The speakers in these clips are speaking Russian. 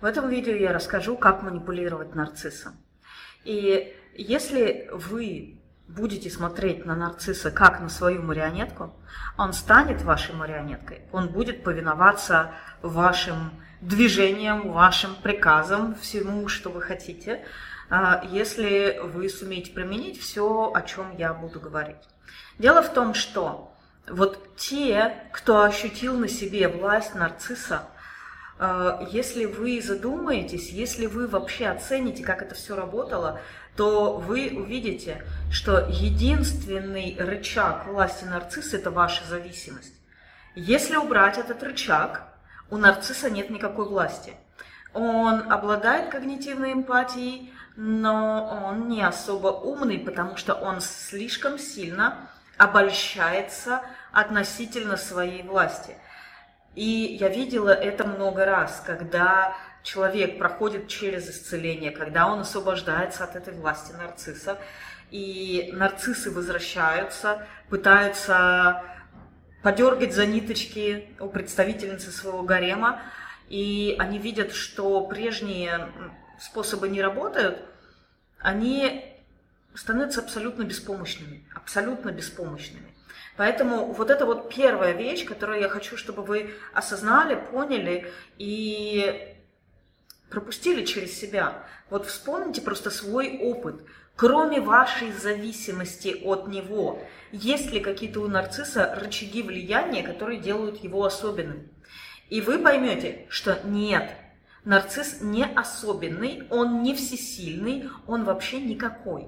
В этом видео я расскажу, как манипулировать нарциссом. И если вы будете смотреть на нарцисса как на свою марионетку, он станет вашей марионеткой, он будет повиноваться вашим движениям, вашим приказам, всему, что вы хотите, а, если вы сумеете применить все, о чем я буду говорить. Дело в том, что вот те, кто ощутил на себе власть нарцисса, если вы задумаетесь, если вы вообще оцените, как это все работало, то вы увидите, что единственный рычаг власти нарцисса – это ваша зависимость. Если убрать этот рычаг, у нарцисса нет никакой власти. Он обладает когнитивной эмпатией, но он не особо умный, потому что он слишком сильно обольщается относительно своей власти. И я видела это много раз, когда человек проходит через исцеление, когда он освобождается от этой власти нарцисса, и нарциссы возвращаются, пытаются подергать за ниточки у представительницы своего гарема, и они видят, что прежние способы не работают, они становятся абсолютно беспомощными, абсолютно беспомощными. Поэтому вот это вот первая вещь, которую я хочу, чтобы вы осознали, поняли и пропустили через себя. Вот вспомните просто свой опыт. Кроме вашей зависимости от него, есть ли какие-то у нарцисса рычаги влияния, которые делают его особенным? И вы поймете, что нет, нарцисс не особенный, он не всесильный, он вообще никакой.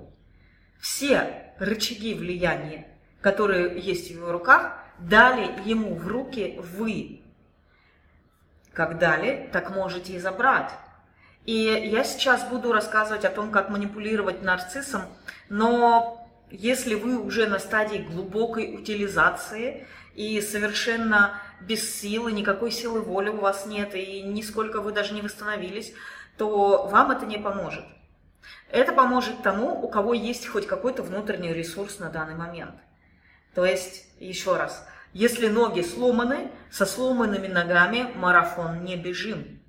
Все рычаги влияния, которые есть в его руках, дали ему в руки вы. Как дали, так можете и забрать. И я сейчас буду рассказывать о том, как манипулировать нарциссом, но если вы уже на стадии глубокой утилизации и совершенно без силы, никакой силы воли у вас нет, и нисколько вы даже не восстановились, то вам это не поможет. Это поможет тому, у кого есть хоть какой-то внутренний ресурс на данный момент. То есть, еще раз, если ноги сломаны, со сломанными ногами марафон не бежим.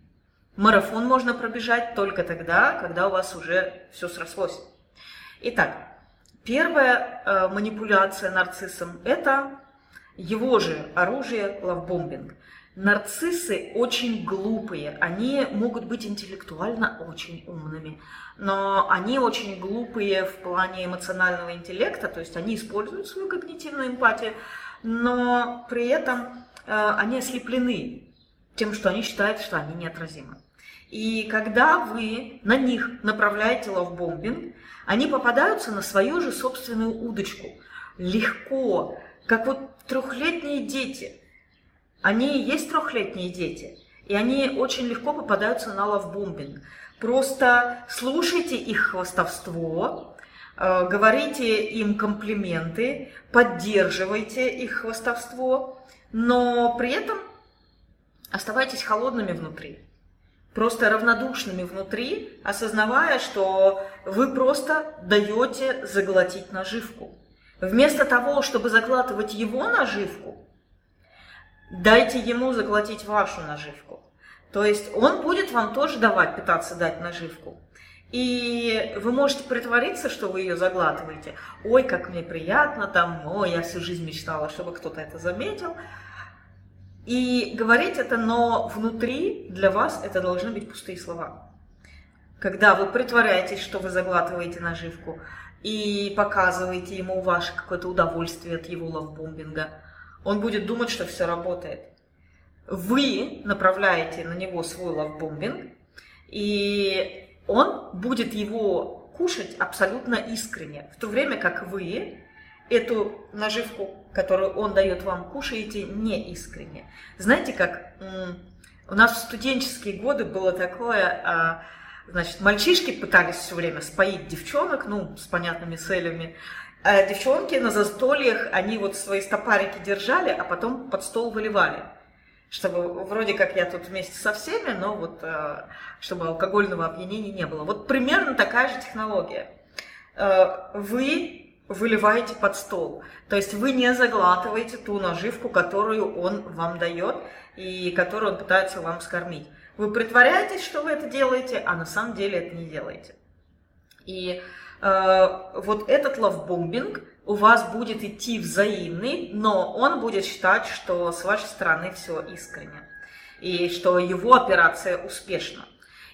Марафон можно пробежать только тогда, когда у вас уже все срослось. Итак, первая э, манипуляция нарциссом – это его же оружие лавбомбинг. Нарциссы очень глупые, они могут быть интеллектуально очень умными, но они очень глупые в плане эмоционального интеллекта, то есть они используют свою когнитивную эмпатию, но при этом э, они ослеплены тем, что они считают, что они неотразимы. И когда вы на них направляете лавбомбинг, они попадаются на свою же собственную удочку. Легко, как вот трехлетние дети. Они и есть трехлетние дети, и они очень легко попадаются на лавбомбинг. Просто слушайте их хвостовство, э, говорите им комплименты, поддерживайте их хвостовство, но при этом оставайтесь холодными внутри просто равнодушными внутри, осознавая, что вы просто даете заглотить наживку. Вместо того, чтобы заглатывать его наживку, дайте ему заглотить вашу наживку. То есть он будет вам тоже давать, пытаться дать наживку. И вы можете притвориться, что вы ее заглатываете. Ой, как мне приятно там, ой, я всю жизнь мечтала, чтобы кто-то это заметил. И говорить это, но внутри для вас это должны быть пустые слова. Когда вы притворяетесь, что вы заглатываете наживку и показываете ему ваше какое-то удовольствие от его лавбомбинга, он будет думать, что все работает. Вы направляете на него свой лавбомбинг, и он будет его кушать абсолютно искренне, в то время как вы эту наживку, которую он дает вам, кушаете не искренне. Знаете, как у нас в студенческие годы было такое, а, значит, мальчишки пытались все время споить девчонок, ну, с понятными целями, а девчонки на застольях, они вот свои стопарики держали, а потом под стол выливали чтобы вроде как я тут вместе со всеми, но вот а, чтобы алкогольного опьянения не было. Вот примерно такая же технология. Э, вы выливаете под стол. То есть вы не заглатываете ту наживку, которую он вам дает и которую он пытается вам скормить. Вы притворяетесь, что вы это делаете, а на самом деле это не делаете. И э, вот этот лавбомбинг у вас будет идти взаимный, но он будет считать, что с вашей стороны все искренне и что его операция успешна.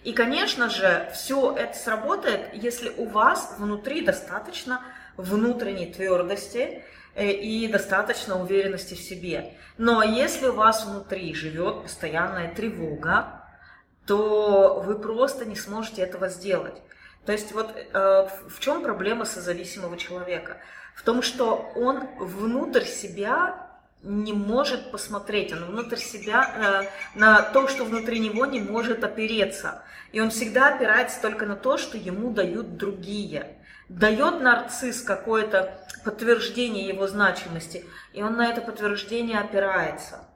И, конечно же, все это сработает, если у вас внутри достаточно внутренней твердости э, и достаточно уверенности в себе. Но если у вас внутри живет постоянная тревога, то вы просто не сможете этого сделать. То есть вот э, в чем проблема созависимого человека? В том, что он внутрь себя не может посмотреть, он внутрь себя, э, на то, что внутри него не может опереться. И он всегда опирается только на то, что ему дают другие. Дает нарцисс какое-то подтверждение его значимости, и он на это подтверждение опирается.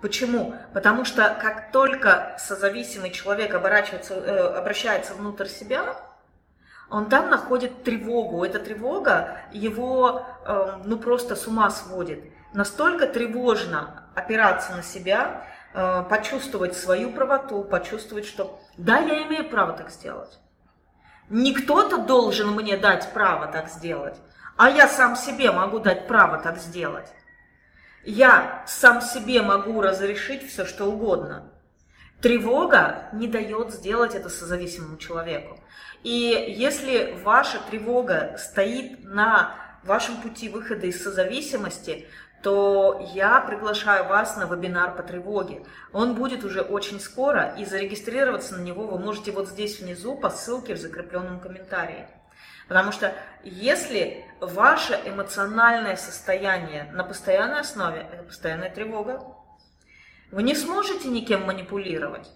Почему? Потому что как только созависимый человек оборачивается, э, обращается внутрь себя, он там находит тревогу. Эта тревога его э, ну просто с ума сводит. Настолько тревожно опираться на себя, э, почувствовать свою правоту, почувствовать, что да, я имею право так сделать. Не кто-то должен мне дать право так сделать, а я сам себе могу дать право так сделать. Я сам себе могу разрешить все, что угодно. Тревога не дает сделать это созависимому человеку. И если ваша тревога стоит на вашем пути выхода из созависимости, то я приглашаю вас на вебинар по тревоге. Он будет уже очень скоро, и зарегистрироваться на него вы можете вот здесь внизу по ссылке в закрепленном комментарии. Потому что если ваше эмоциональное состояние на постоянной основе, это постоянная тревога, вы не сможете никем манипулировать.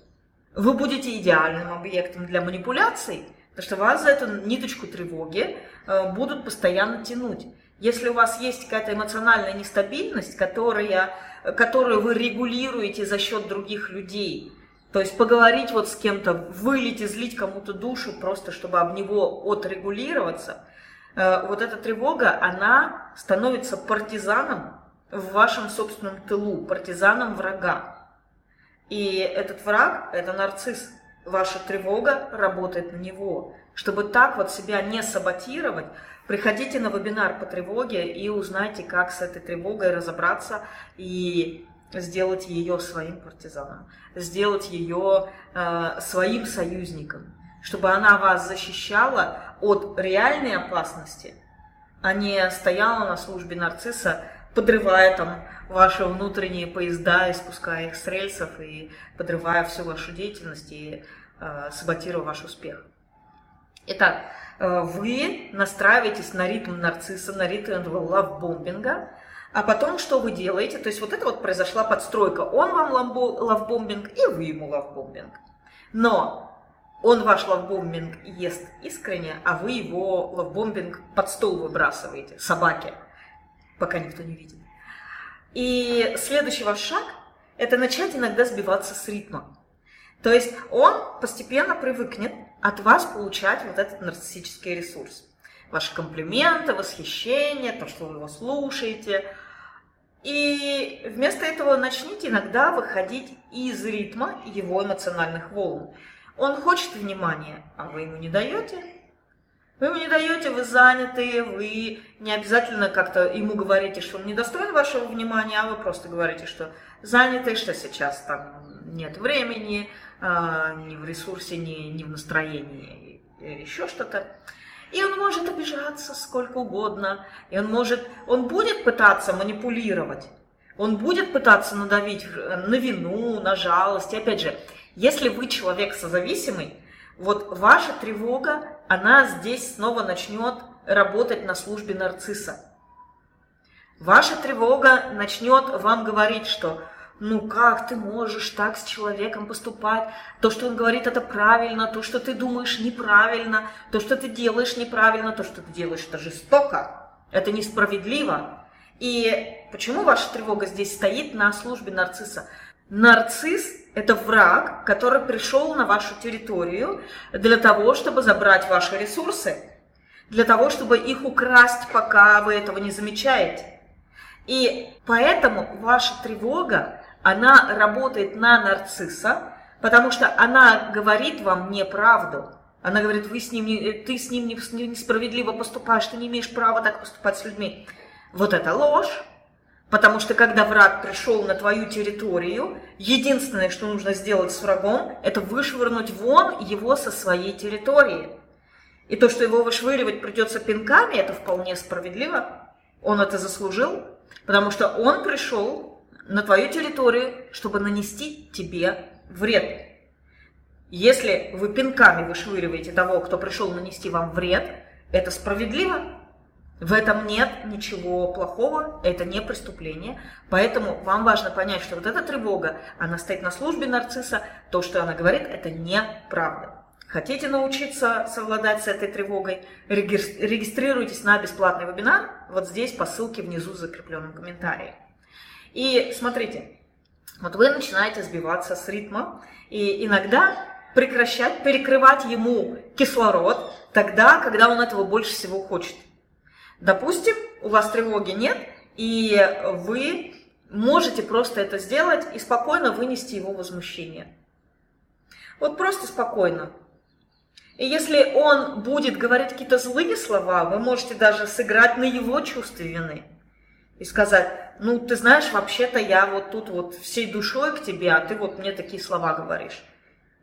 Вы будете идеальным объектом для манипуляций, потому что вас за эту ниточку тревоги э, будут постоянно тянуть. Если у вас есть какая-то эмоциональная нестабильность, которая, которую вы регулируете за счет других людей, то есть поговорить вот с кем-то, вылить, излить кому-то душу, просто чтобы об него отрегулироваться, э, вот эта тревога, она становится партизаном в вашем собственном тылу, партизаном врага. И этот враг – это нарцисс. Ваша тревога работает на него. Чтобы так вот себя не саботировать, приходите на вебинар по тревоге и узнайте, как с этой тревогой разобраться и сделать ее своим партизаном, сделать ее э, своим союзником, чтобы она вас защищала от реальной опасности, а не стояла на службе нарцисса, подрывая там ваши внутренние поезда, испуская их с рельсов и подрывая всю вашу деятельность и э, саботируя ваш успех. Итак, э, вы настраиваетесь на ритм нарцисса, на ритм лавбомбинга, а потом что вы делаете? То есть вот это вот произошла подстройка. Он вам лавбомбинг, и вы ему лавбомбинг. Но он ваш лавбомбинг ест искренне, а вы его лавбомбинг под стол выбрасываете, собаке, пока никто не видит. И следующий ваш шаг – это начать иногда сбиваться с ритма. То есть он постепенно привыкнет от вас получать вот этот нарциссический ресурс. Ваши комплименты, восхищение, то, что вы его слушаете – и вместо этого начните иногда выходить из ритма его эмоциональных волн. Он хочет внимания, а вы ему не даете. Вы ему не даете, вы заняты, вы не обязательно как-то ему говорите, что он не достоин вашего внимания, а вы просто говорите, что заняты, что сейчас там нет времени, а, ни в ресурсе, ни, ни в настроении, еще что-то. И он может обижаться сколько угодно, и он может, он будет пытаться манипулировать, он будет пытаться надавить на вину, на жалость. И опять же, если вы человек созависимый, вот ваша тревога, она здесь снова начнет работать на службе нарцисса. Ваша тревога начнет вам говорить, что ну как ты можешь так с человеком поступать? То, что он говорит, это правильно, то, что ты думаешь, неправильно, то, что ты делаешь, неправильно, то, что ты делаешь, это жестоко, это несправедливо. И почему ваша тревога здесь стоит на службе нарцисса? Нарцисс – это враг, который пришел на вашу территорию для того, чтобы забрать ваши ресурсы, для того, чтобы их украсть, пока вы этого не замечаете. И поэтому ваша тревога она работает на нарцисса, Потому что она говорит вам неправду. Она говорит, вы с ним ты с ним несправедливо поступаешь, ты не имеешь права так поступать с людьми. Вот это ложь. Потому что когда враг пришел на твою территорию, единственное, что нужно сделать с врагом, это вышвырнуть вон его со своей территории. И то, что его вышвыривать придется пинками, это вполне справедливо. Он это заслужил, потому что он пришел на твою территорию, чтобы нанести тебе вред. Если вы пинками вышвыриваете того, кто пришел нанести вам вред, это справедливо. В этом нет ничего плохого, это не преступление. Поэтому вам важно понять, что вот эта тревога, она стоит на службе нарцисса, то, что она говорит, это неправда. Хотите научиться совладать с этой тревогой? Регистрируйтесь на бесплатный вебинар, вот здесь по ссылке внизу в закрепленном комментарии. И смотрите, вот вы начинаете сбиваться с ритма, и иногда прекращать, перекрывать ему кислород тогда, когда он этого больше всего хочет. Допустим, у вас тревоги нет, и вы можете просто это сделать и спокойно вынести его возмущение. Вот просто спокойно. И если он будет говорить какие-то злые слова, вы можете даже сыграть на его чувстве вины и сказать, ну, ты знаешь, вообще-то я вот тут вот всей душой к тебе, а ты вот мне такие слова говоришь.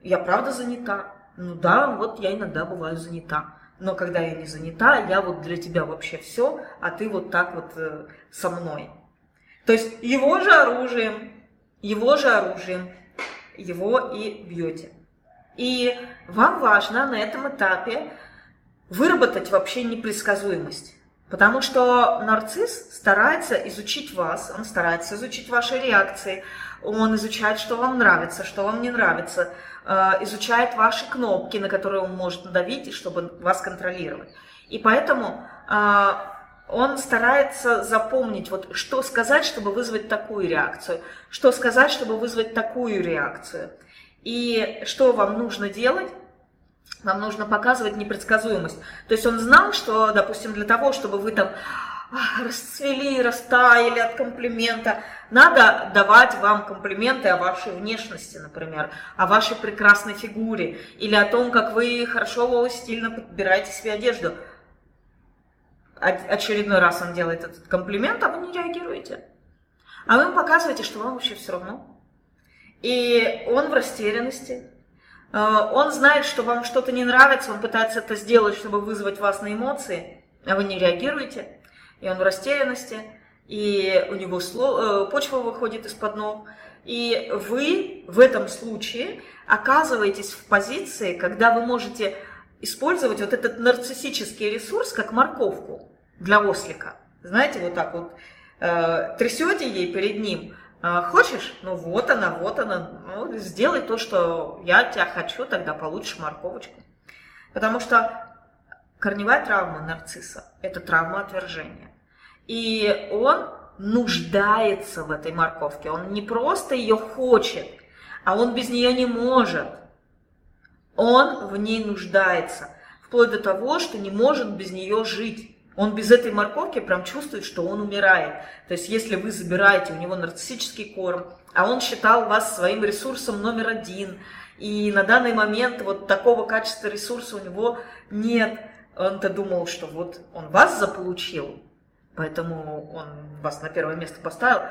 Я правда занята? Ну да, вот я иногда бываю занята. Но когда я не занята, я вот для тебя вообще все, а ты вот так вот э, со мной. То есть его же оружием, его же оружием, его и бьете. И вам важно на этом этапе выработать вообще непредсказуемость. Потому что нарцисс старается изучить вас, он старается изучить ваши реакции, он изучает, что вам нравится, что вам не нравится, э, изучает ваши кнопки, на которые он может надавить, чтобы вас контролировать. И поэтому э, он старается запомнить, вот что сказать, чтобы вызвать такую реакцию, что сказать, чтобы вызвать такую реакцию. И что вам нужно делать? Вам нужно показывать непредсказуемость. То есть он знал, что, допустим, для того, чтобы вы там расцвели, растаяли от комплимента, надо давать вам комплименты о вашей внешности, например, о вашей прекрасной фигуре, или о том, как вы хорошо, стильно подбираете себе одежду. Очередной раз он делает этот комплимент, а вы не реагируете. А вы ему показываете, что вам вообще все равно. И он в растерянности. Э, он знает, что вам что-то не нравится, он пытается это сделать, чтобы вызвать вас на эмоции, а вы не реагируете. И он в растерянности, и у него э, почва выходит из-под ног. И вы в этом случае оказываетесь в позиции, когда вы можете использовать вот этот нарциссический ресурс как морковку для ослика. Знаете, вот так вот э, трясете ей перед ним, хочешь? Ну вот она, вот она. Ну, сделай то, что я тебя хочу, тогда получишь морковочку. Потому что корневая травма нарцисса – это травма отвержения. И он нуждается в этой морковке. Он не просто ее хочет, а он без нее не может. Он в ней нуждается. Вплоть до того, что не может без нее жить. Он без этой морковки прям чувствует, что он умирает. То есть, если вы забираете у него нарциссический корм, а он считал вас своим ресурсом номер один, и на данный момент вот такого качества ресурса у него нет, он-то думал, что вот он вас заполучил, поэтому он вас на первое место поставил,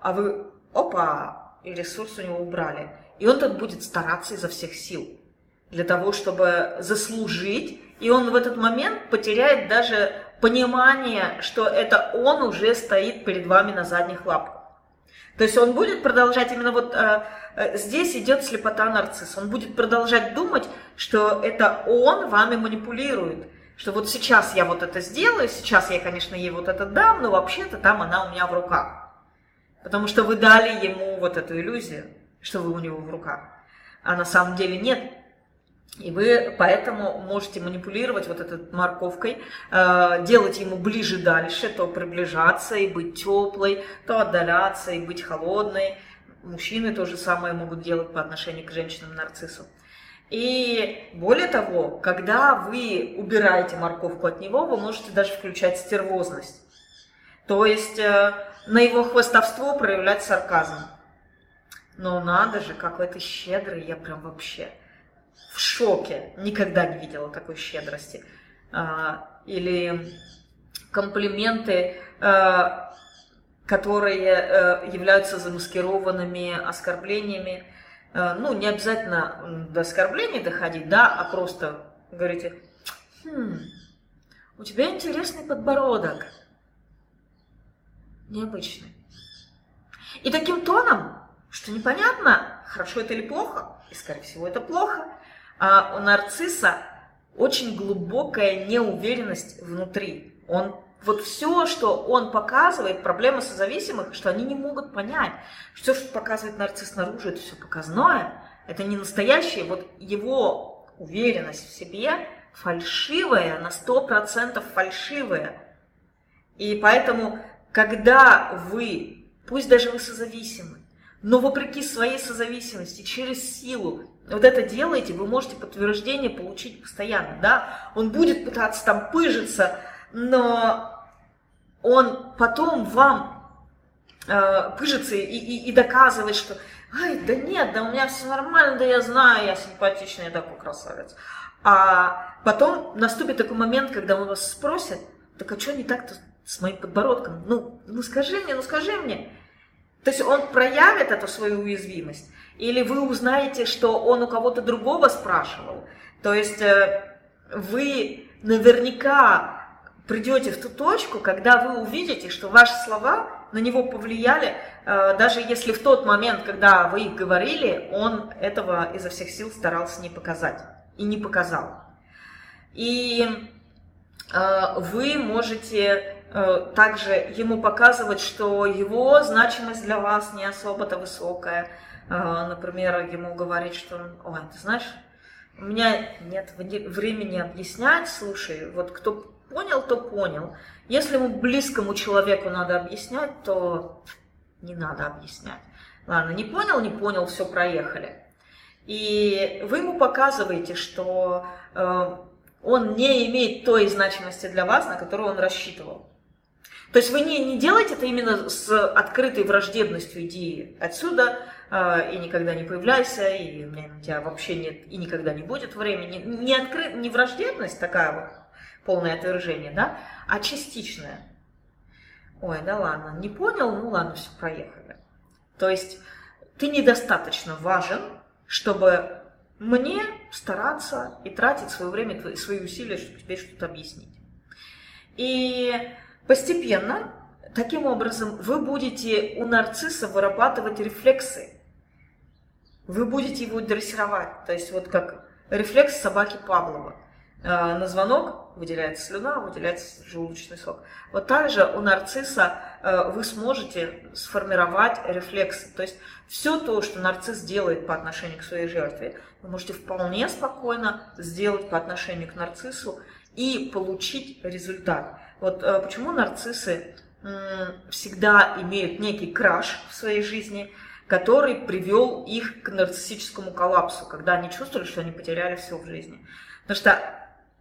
а вы, опа, и ресурс у него убрали. И он тут будет стараться изо всех сил для того, чтобы заслужить, и он в этот момент потеряет даже понимание, что это он уже стоит перед вами на задних лапах. То есть он будет продолжать именно вот э, э, здесь идет слепота нарцисса. Он будет продолжать думать, что это он вами манипулирует. Что вот сейчас я вот это сделаю, сейчас я, конечно, ей вот это дам, но вообще-то там она у меня в руках. Потому что вы дали ему вот эту иллюзию, что вы у него в руках. А на самом деле нет. И вы поэтому можете манипулировать вот этой морковкой, э, делать ему ближе дальше, то приближаться и быть теплой, то отдаляться и быть холодной. Мужчины то же самое могут делать по отношению к женщинам-нарциссу. И более того, когда вы убираете морковку от него, вы можете даже включать стервозность. То есть э, на его хвостовство проявлять сарказм. Ну надо же, какой ты щедрый, я прям вообще в шоке. Никогда не видела такой щедрости. А, или комплименты, а, которые э, являются замаскированными оскорблениями. А, ну, не обязательно до оскорблений доходить, да, а просто говорите, хм, у тебя интересный подбородок. Необычный. И таким тоном, что непонятно, хорошо это или плохо, и, скорее всего, это плохо, у нарцисса очень глубокая неуверенность внутри. Он вот все, что он показывает, проблема созависимых, что они не могут понять, все, что показывает нарцисс снаружи, это все показное, это не настоящее. Вот его уверенность в себе фальшивая, на сто процентов фальшивая. И поэтому, когда вы, пусть даже вы созависимы, но вопреки своей созависимости, через силу, вот это делаете, вы можете подтверждение получить постоянно, да? Он будет пытаться там пыжиться, но он потом вам э, пыжится и, и, и доказывает, что Ай, да нет, да у меня все нормально, да я знаю, я симпатичный, я такой красавец. А потом наступит такой момент, когда он вас спросит, так а что не так-то с моим подбородком? Ну, ну скажи мне, ну скажи мне. То есть он проявит эту свою уязвимость, или вы узнаете, что он у кого-то другого спрашивал. То есть э, вы наверняка придете в ту точку, когда вы увидите, что ваши слова на него повлияли, э, даже если в тот момент, когда вы их говорили, он этого изо всех сил старался не показать и не показал. И э, вы можете также ему показывать, что его значимость для вас не особо-то высокая. Э, например, ему говорить, что, ой, ты знаешь, у меня нет времени объяснять, слушай, вот кто понял, то понял. Если ему близкому человеку надо объяснять, то не надо объяснять. Ладно, не понял, не понял, все, проехали. И вы ему показываете, что э, он не имеет той значимости для вас, на которую он рассчитывал. То есть вы не, не делаете это именно с открытой враждебностью идеи. Отсюда э, и никогда не появляйся, и у тебя вообще нет и никогда не будет времени. Не, откры, не враждебность такая вот, полное отвержение, да, а частичное. Ой, да ладно, не понял, ну ладно, все, проехали. То есть ты недостаточно важен, чтобы мне стараться и тратить свое время, свои усилия, чтобы тебе что-то объяснить. И постепенно, таким образом, вы будете у нарцисса вырабатывать рефлексы. Вы будете его дрессировать. То есть вот как рефлекс собаки Павлова. Э, на звонок выделяется слюна, выделяется желудочный сок. Вот также у нарцисса э, вы сможете сформировать рефлексы. То есть все то, что нарцисс делает по отношению к своей жертве, вы можете вполне спокойно сделать по отношению к нарциссу и получить результат. Вот э, почему нарциссы всегда имеют некий краш в своей жизни, который привел их к нарциссическому коллапсу, когда они чувствовали, что они потеряли все в жизни. Потому что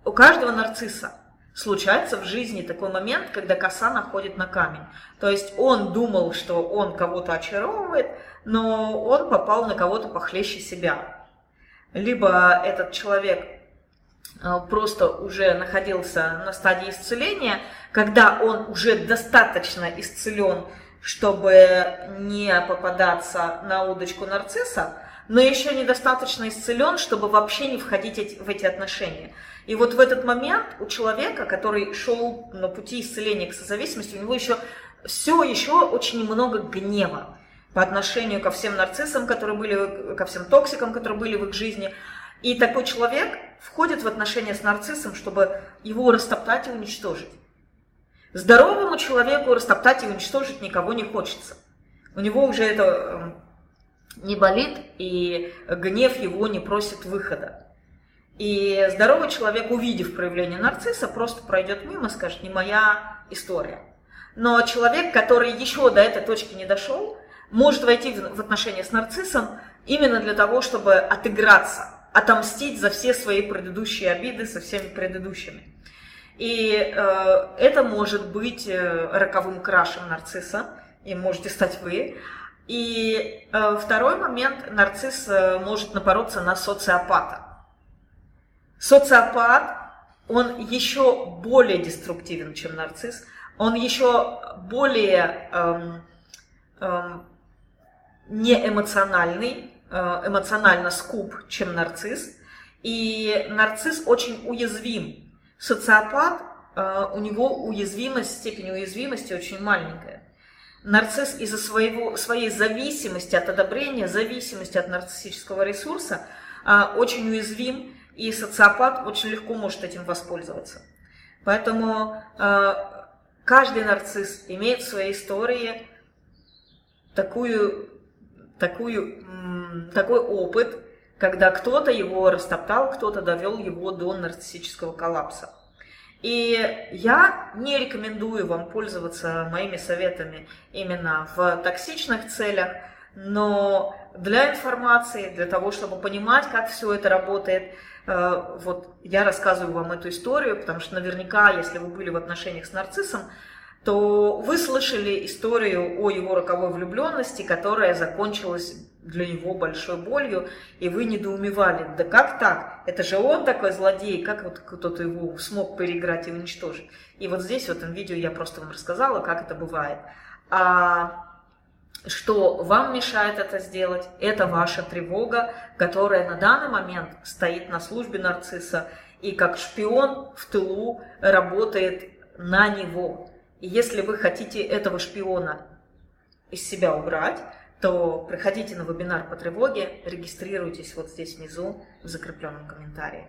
у каждого нарцисса случается в жизни такой момент, когда коса находит на камень. То есть он думал, что он кого-то очаровывает, но он попал на кого-то похлеще себя. Либо этот человек просто уже находился на стадии исцеления, когда он уже достаточно исцелен, чтобы не попадаться на удочку нарцисса, но еще недостаточно исцелен, чтобы вообще не входить в эти отношения. И вот в этот момент у человека, который шел на пути исцеления к созависимости, у него еще все еще очень много гнева по отношению ко всем нарциссам, которые были, ко всем токсикам, которые были в их жизни. И такой человек входит в отношения с нарциссом, чтобы его растоптать и уничтожить. Здоровому человеку растоптать и уничтожить никого не хочется. У него уже это эм, не болит, и гнев его не просит выхода. И здоровый человек, увидев проявление нарцисса, просто пройдет мимо, скажет, не моя история. Но человек, который еще до этой точки не дошел, может войти в отношения с нарциссом именно для того, чтобы отыграться, отомстить за все свои предыдущие обиды со всеми предыдущими. И э, это может быть э, роковым крашем нарцисса, и можете стать вы. И э, второй момент, нарцисс э, может напороться на социопата. Социопат, он еще более деструктивен, чем нарцисс, он еще более эм, эм, неэмоциональный, эмоционально скуп, чем нарцисс. И нарцисс очень уязвим. Социопат, э, у него уязвимость, степень уязвимости очень маленькая. Нарцисс из-за своего, своей зависимости от одобрения, зависимости от нарциссического ресурса э, очень уязвим, и социопат очень легко может этим воспользоваться. Поэтому каждый нарцисс имеет в своей истории такую такую, такой опыт, когда кто-то его растоптал, кто-то довел его до нарциссического коллапса. И я не рекомендую вам пользоваться моими советами именно в токсичных целях, но для информации, для того, чтобы понимать, как все это работает, э, вот я рассказываю вам эту историю, потому что наверняка, если вы были в отношениях с нарциссом, то вы слышали историю о его роковой влюбленности, которая закончилась для него большой болью, и вы недоумевали, да как так? Это же он такой злодей, как вот кто-то его смог переиграть и уничтожить? И вот здесь в этом видео я просто вам рассказала, как это бывает. А что вам мешает это сделать, это ваша тревога, которая на данный момент стоит на службе нарцисса и как шпион в тылу работает на него. И если вы хотите этого шпиона из себя убрать, то приходите на вебинар по тревоге, регистрируйтесь вот здесь внизу в закрепленном комментарии.